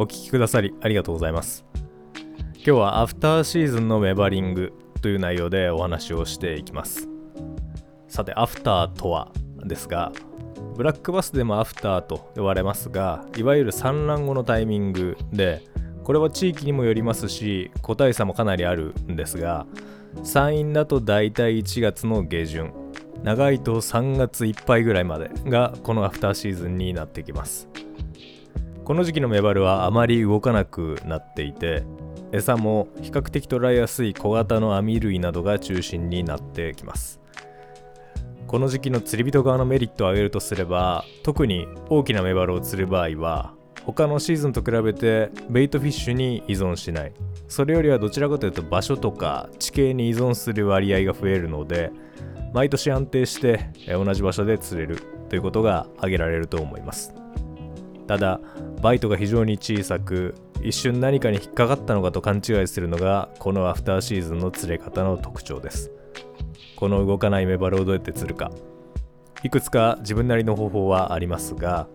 お聞きくださりありがとうございます。今日はアフターシーズンのメバリングという内容でお話をしていきます。さて、アフターとはですが、ブラックバスでもアフターと呼ばれますが、いわゆる産卵後のタイミングで、これは地域にもよりますし、個体差もかなりあるんですが、山陰だと大体1月の下旬、長いと3月いっぱいぐらいまでがこのアフターシーズンになってきます。この時期のメバルはあまり動かなくなっていて餌も比較的捉えやすい小型の網類などが中心になってきます。この時期の釣り人側のメリットを挙げるとすれば特に大きなメバルを釣る場合は他のシーズンと比べてベイトフィッシュに依存しない。それよりはどちらかというと場所とか地形に依存する割合が増えるので毎年安定して同じ場所で釣れるということが挙げられると思います。ただバイトが非常に小さく一瞬何かに引っかかったのかと勘違いするのがこのアフターシーズンの釣れ方の特徴です。この動かないメバルをどうやって釣るか。いくつか自分なりの方法はありますが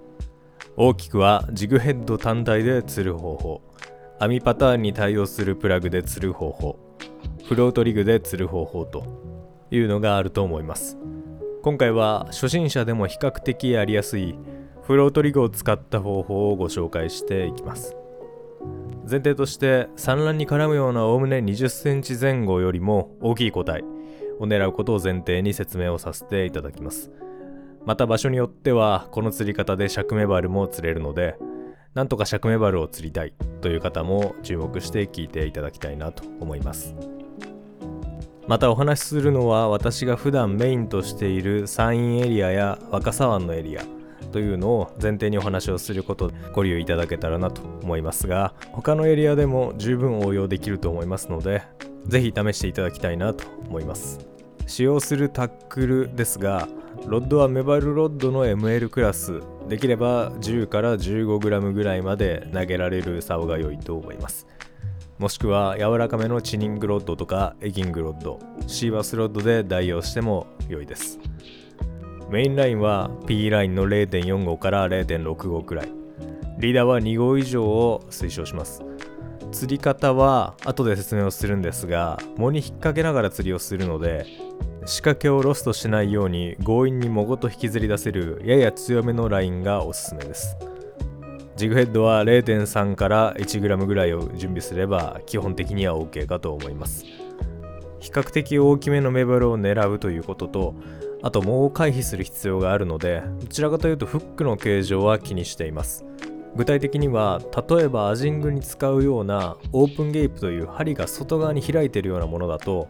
大きくはジグヘッド単体で釣る方法。網パターンに対応するプラグで釣る方法。フロートリグで釣る方法と。いうのがあると思います。今回は初心者でも比較的やりやすいフロートリグを使った方法をご紹介していきます。前提として産卵に絡むようなおおむね20センチ前後よりも大きい個体を狙うことを前提に説明をさせていただきます。また場所によってはこの釣り方で尺メバルも釣れるのでなんとか尺メバルを釣りたいという方も注目して聞いていただきたいなと思います。またお話しするのは私が普段メインとしている山陰エリアや若狭湾のエリア。というのを前提にお話をすることご利用いただけたらなと思いますが他のエリアでも十分応用できると思いますのでぜひ試していただきたいなと思います。使用するタックルですがロッドはメバルロッドの ML クラス。できれば10から 15g ぐらいまで投げられる竿が良いと思います。もしくは柔らかめのチニングロッドとかエギングロッドシーバスロッドで代用しても良いです。メインラインは P ラインの0.45から0.65くらい。リーダーは2号以上を推奨します。釣り方は後で説明をするんですが藻に引っ掛けながら釣りをするので仕掛けをロストしないように強引に藻ごと引きずり出せるやや強めのラインがおすすめです。ジグヘッドは0.3から 1g ぐらいを準備すれば基本的には OK かと思います。比較的大きめのメバルを狙うということとあともう回避する必要があるのでどちらかというとフックの形状は気にしています。具体的には例えばアジングに使うようなオープンゲープという針が外側に開いているようなものだと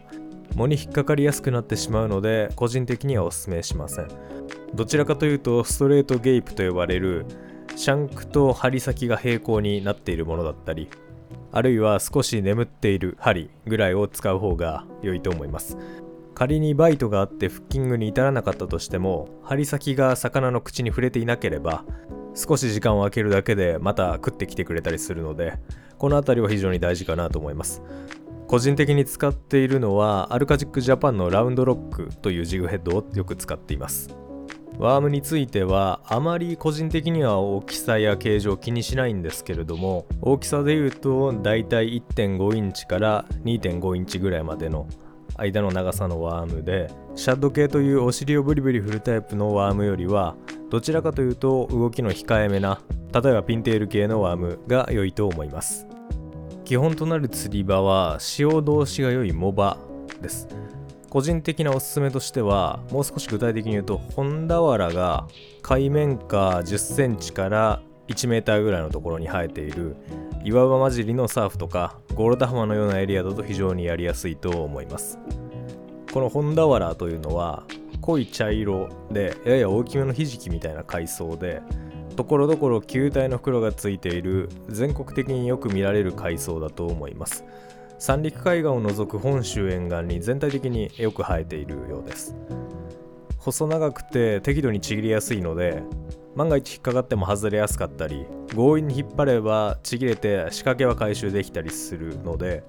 藻に引っかかりやすくなってしまうので個人的にはお勧めしません。どちらかというとストレートゲープと呼ばれるシャンクと針先が平行になっているものだったりあるいは少し眠っている針ぐらいを使う方が良いと思います。仮にバイトがあってフッキングに至らなかったとしても針先が魚の口に触れていなければ少し時間を空けるだけでまた食ってきてくれたりするのでこの辺りは非常に大事かなと思います。個人的に使っているのはアルカジックジャパンのラウンドロックというジグヘッドをよく使っています。ワームについてはあまり個人的には大きさや形状気にしないんですけれども大きさで言うとだいたい1.5インチから2.5インチぐらいまでの間の長さのワームでシャッド系というお尻をブリブリ振るタイプのワームよりはどちらかというと動きの控えめな例えばピンテール系のワームが良いと思います。基本となる釣り場は潮通しが良いモバです。個人的なおすすめとしてはもう少し具体的に言うと本俵が海面下1 0センチから1メーターぐらいのところに生えている岩場混じりのサーフとかゴールド浜のようなエリアだと非常にやりやすいと思います。この本俵というのは濃い茶色でやや大きめのひじきみたいな海藻でところどころ球体の袋がついている全国的によく見られる海藻だと思います。三陸海岸を除く本州沿岸に全体的によく生えているようです。細長くて適度にちぎりやすいので万が一引っかかっても外れやすかったり強引に引っ張ればちぎれて仕掛けは回収できたりするので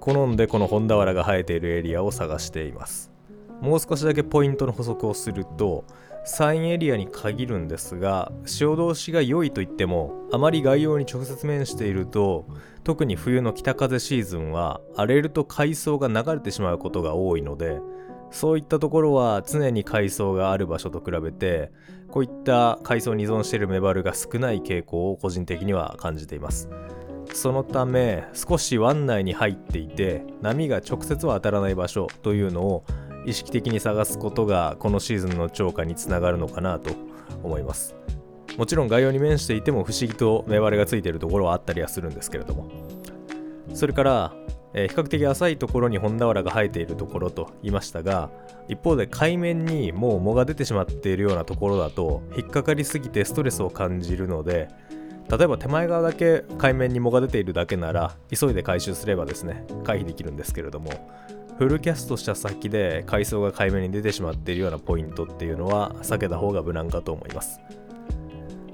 好んでこの本俵が生えているエリアを探しています。もう少しだけポイントの補足をするとサインエリアに限るんですが潮通しが良いと言ってもあまり外洋に直接面していると特に冬の北風シーズンは荒れると海藻が流れてしまうことが多いのでそういったところは常に海藻がある場所と比べてこういった海藻に依存しているメバルが少ない傾向を個人的には感じています。そのため少し湾内に入っていて波が直接は当たらない場所というのを意識的に探すことがこのシーズンの超過につながるのかなと思います。もちろん概要に面していても不思議と目割れがついているところはあったりはするんですけれども。それから、えー、比較的浅いところに本俵が生えているところと言いましたが一方で海面にもう藻が出てしまっているようなところだと引っかかりすぎてストレスを感じるので例えば手前側だけ海面に藻が出ているだけなら急いで回収すればですね回避できるんですけれどもフルキャストした先で海藻が海面に出てしまっているようなポイントっていうのは避けた方が無難かと思います。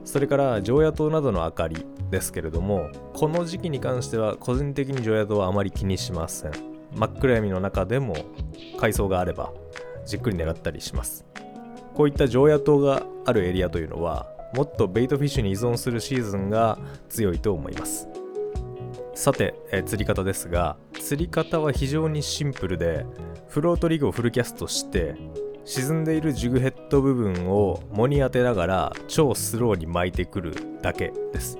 それから常夜灯などの明かりですけれどもこの時期に関しては個人的に常夜灯はあまり気にしません。真っ暗闇の中でも海藻があればじっくり狙ったりします。こういった常夜灯があるエリアというのはもっとベイトフィッシュに依存するシーズンが強いと思います。さて、え釣り方ですが釣り方は非常にシンプルでフロートリグをフルキャストして沈んでいるジグヘッド部分を藻に当てながら超スローに巻いてくるだけです。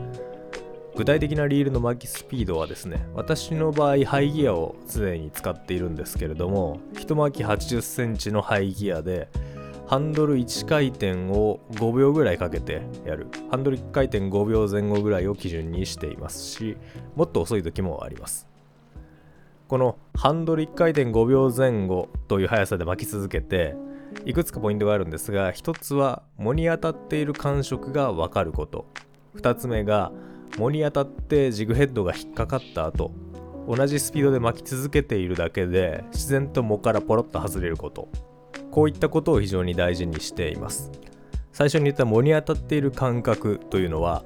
具体的なリールの巻きスピードはですね私の場合ハイギアを常に使っているんですけれども一巻き8 0センチのハイギアでハンドル1回転を5秒ぐらいかけてやる。ハンドル1回転5秒前後ぐらいを基準にしていますしもっと遅い時もあります。このハンドル1回転5秒前後という速さで巻き続けていくつかポイントがあるんですが1つは藻に当たっている感触が分かること。2つ目が藻に当たってジグヘッドが引っかかった後。同じスピードで巻き続けているだけで自然と藻からポロッと外れること。こういったことを非常に大事にしています。最初に言った藻に当たっている感覚というのは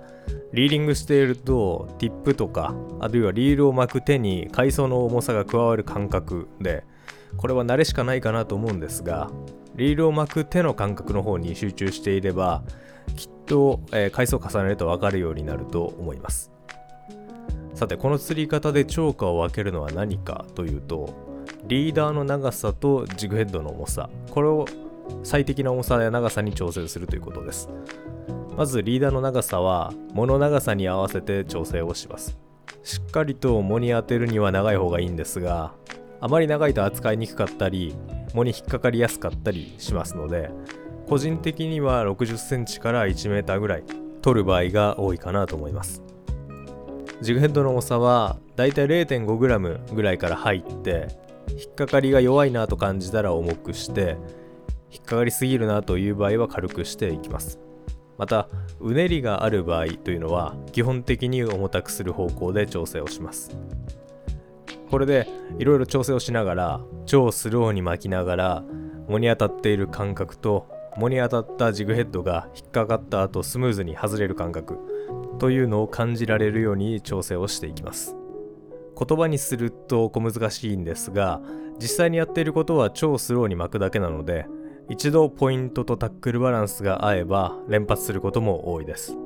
リーディングしているとティップとかあるいはリールを巻く手に海藻の重さが加わる感覚でこれは慣れしかないかなと思うんですがリールを巻く手の感覚の方に集中していればきっと、えー、回数を重ねると分かるようになると思います。さてこの釣り方で超過を分けるのは何かというとリーダーの長さとジグヘッドの重さ。これを最適な重さや長さに調整するということです。まずリーダーの長さは藻の長さに合わせて調整をします。しっかりと藻に当てるには長い方がいいんですがあまり長いと扱いにくかったり藻に引っかかりやすかったりしますので個人的には60センチから1メーターぐらい取る場合が多いかなと思います。ジグヘッドの重さはだいたい 0.5g ぐらいから入って引っかかりが弱いなと感じたら重くして引っかかりすぎるなという場合は軽くしていきます。またうねりがある場合というのは基本的に重たくする方向で調整をします。これでいろいろ調整をしながら超スローに巻きながら藻に当たっている感覚と藻に当たったジグヘッドが引っかかった後スムーズに外れる感覚というのを感じられるように調整をしていきます。言葉にすると小難しいんですが実際にやっていることは超スローに巻くだけなので一度ポイントとタックルバランスが合えば連発することも多いです。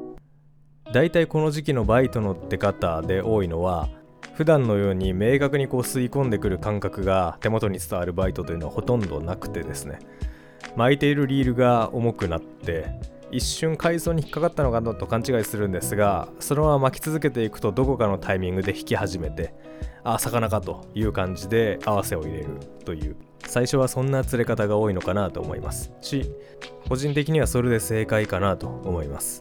だいたいこの時期のバイトの出方で多いのは普段のように明確にこう吸い込んでくる感覚が手元に伝わるバイトというのはほとんどなくてですね。巻いているリールが重くなって一瞬海藻に引っかかったのかなと勘違いするんですがそのまま巻き続けていくとどこかのタイミングで引き始めてあ魚かという感じで合わせを入れるという。最初はそんな釣れ方が多いのかなと思います。し個人的にはそれで正解かなと思います。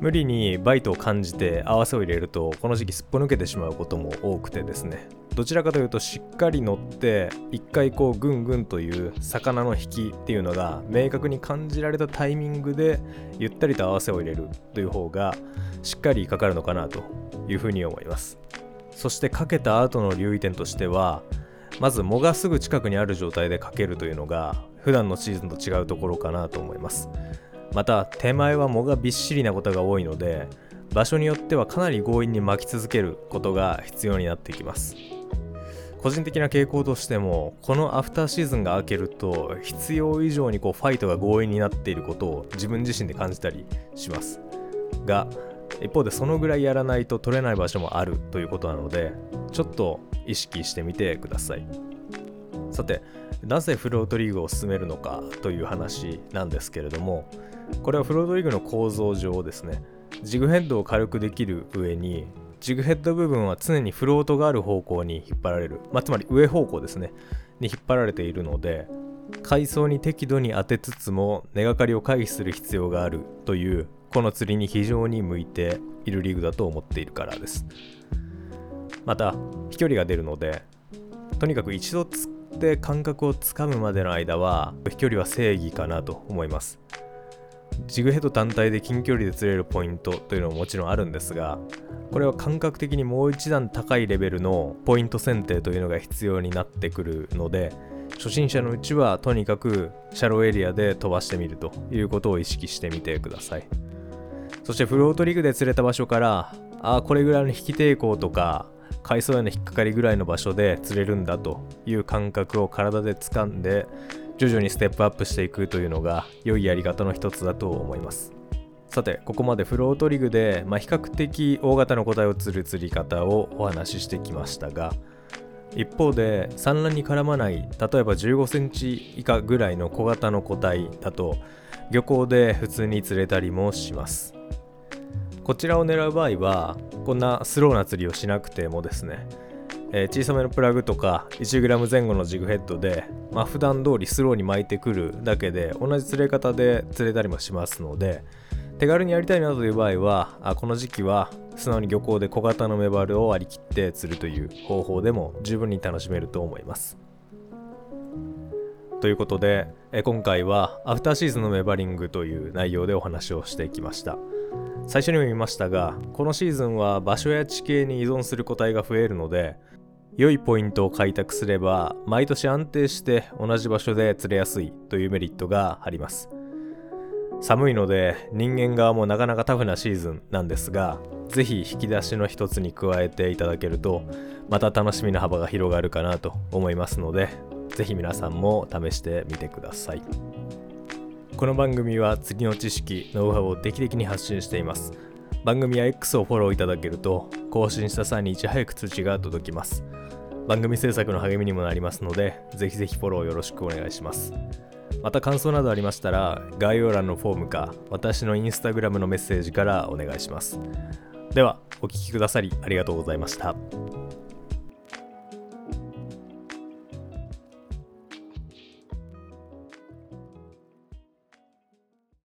無理にバイトを感じて合わせを入れるとこの時期すっぽ抜けてしまうことも多くてですね。どちらかというとしっかり乗って一回こうグングンという魚の引きっていうのが明確に感じられたタイミングでゆったりと合わせを入れるという方がしっかりかかるのかなというふうに思います。そしてかけた後の留意点としてはまず藻がすぐ近くにある状態でかけるというのが普段のシーズンと違うところかなと思います。また手前は藻がびっしりなことが多いので場所によってはかなり強引に巻き続けることが必要になってきます。個人的な傾向としてもこのアフターシーズンが明けると必要以上にこうファイトが強引になっていることを自分自身で感じたりします。が一方でそのぐらいやらないと取れない場所もあるということなのでちょっと意識してみてください。さてなぜフロートリーグを進めるのかという話なんですけれどもこれはフロートリーグの構造上ですねジグヘッドを軽くできる上にジグヘッド部分は常にフロートがある方向に引っ張られる、まあ、つまり上方向ですねに引っ張られているので階層に適度に当てつつも根がかりを回避する必要があるというこの釣りに非常に向いているリーグだと思っているからです。また飛距離が出るのでとにかく一度釣って感覚をつかむまでの間は飛距離は正義かなと思います。ジグヘッド単体で近距離で釣れるポイントというのももちろんあるんですがこれは感覚的にもう一段高いレベルのポイント選定というのが必要になってくるので初心者のうちはとにかくシャローエリアで飛ばしてみるということを意識してみてください。そしてフロートリグで釣れた場所からああこれぐらいの引き抵抗とか海藻への引っかかりぐらいの場所で釣れるんだという感覚を体で掴んで徐々にステップアップしていくというのが良いやり方の一つだと思います。さてここまでフロートリグで、まあ、比較的大型の個体を釣る釣り方をお話ししてきましたが一方で産卵に絡まない例えば15センチ以下ぐらいの小型の個体だと漁港で普通に釣れたりもします。こちらを狙う場合はこんなスローな釣りをしなくてもですねえー、小さめのプラグとか 1g 前後のジグヘッドで、まあ、普段通りスローに巻いてくるだけで同じ釣れ方で釣れたりもしますので手軽にやりたいなという場合はあこの時期は素直に漁港で小型のメバルを割り切って釣るという方法でも十分に楽しめると思います。ということで今回はアフターシーズンのメバリングという内容でお話をしてきました。最初にも言いましたがこのシーズンは場所や地形に依存する個体が増えるので良いポイントを開拓すれば毎年安定して同じ場所で釣れやすいというメリットがあります。寒いので人間側もなかなかタフなシーズンなんですがぜひ引き出しの一つに加えていただけるとまた楽しみの幅が広がるかなと思いますのでぜひ皆さんも試してみてください。この番組は釣りの知識ノウハウを定期的に発信しています番組や X をフォローいただけると更新した際にいち早く通知が届きます番組制作の励みにもなりますので、ぜひぜひフォローよろしくお願いします。また感想などありましたら、概要欄のフォームか、私のインスタグラムのメッセージからお願いします。では、お聴きくださりありがとうございました。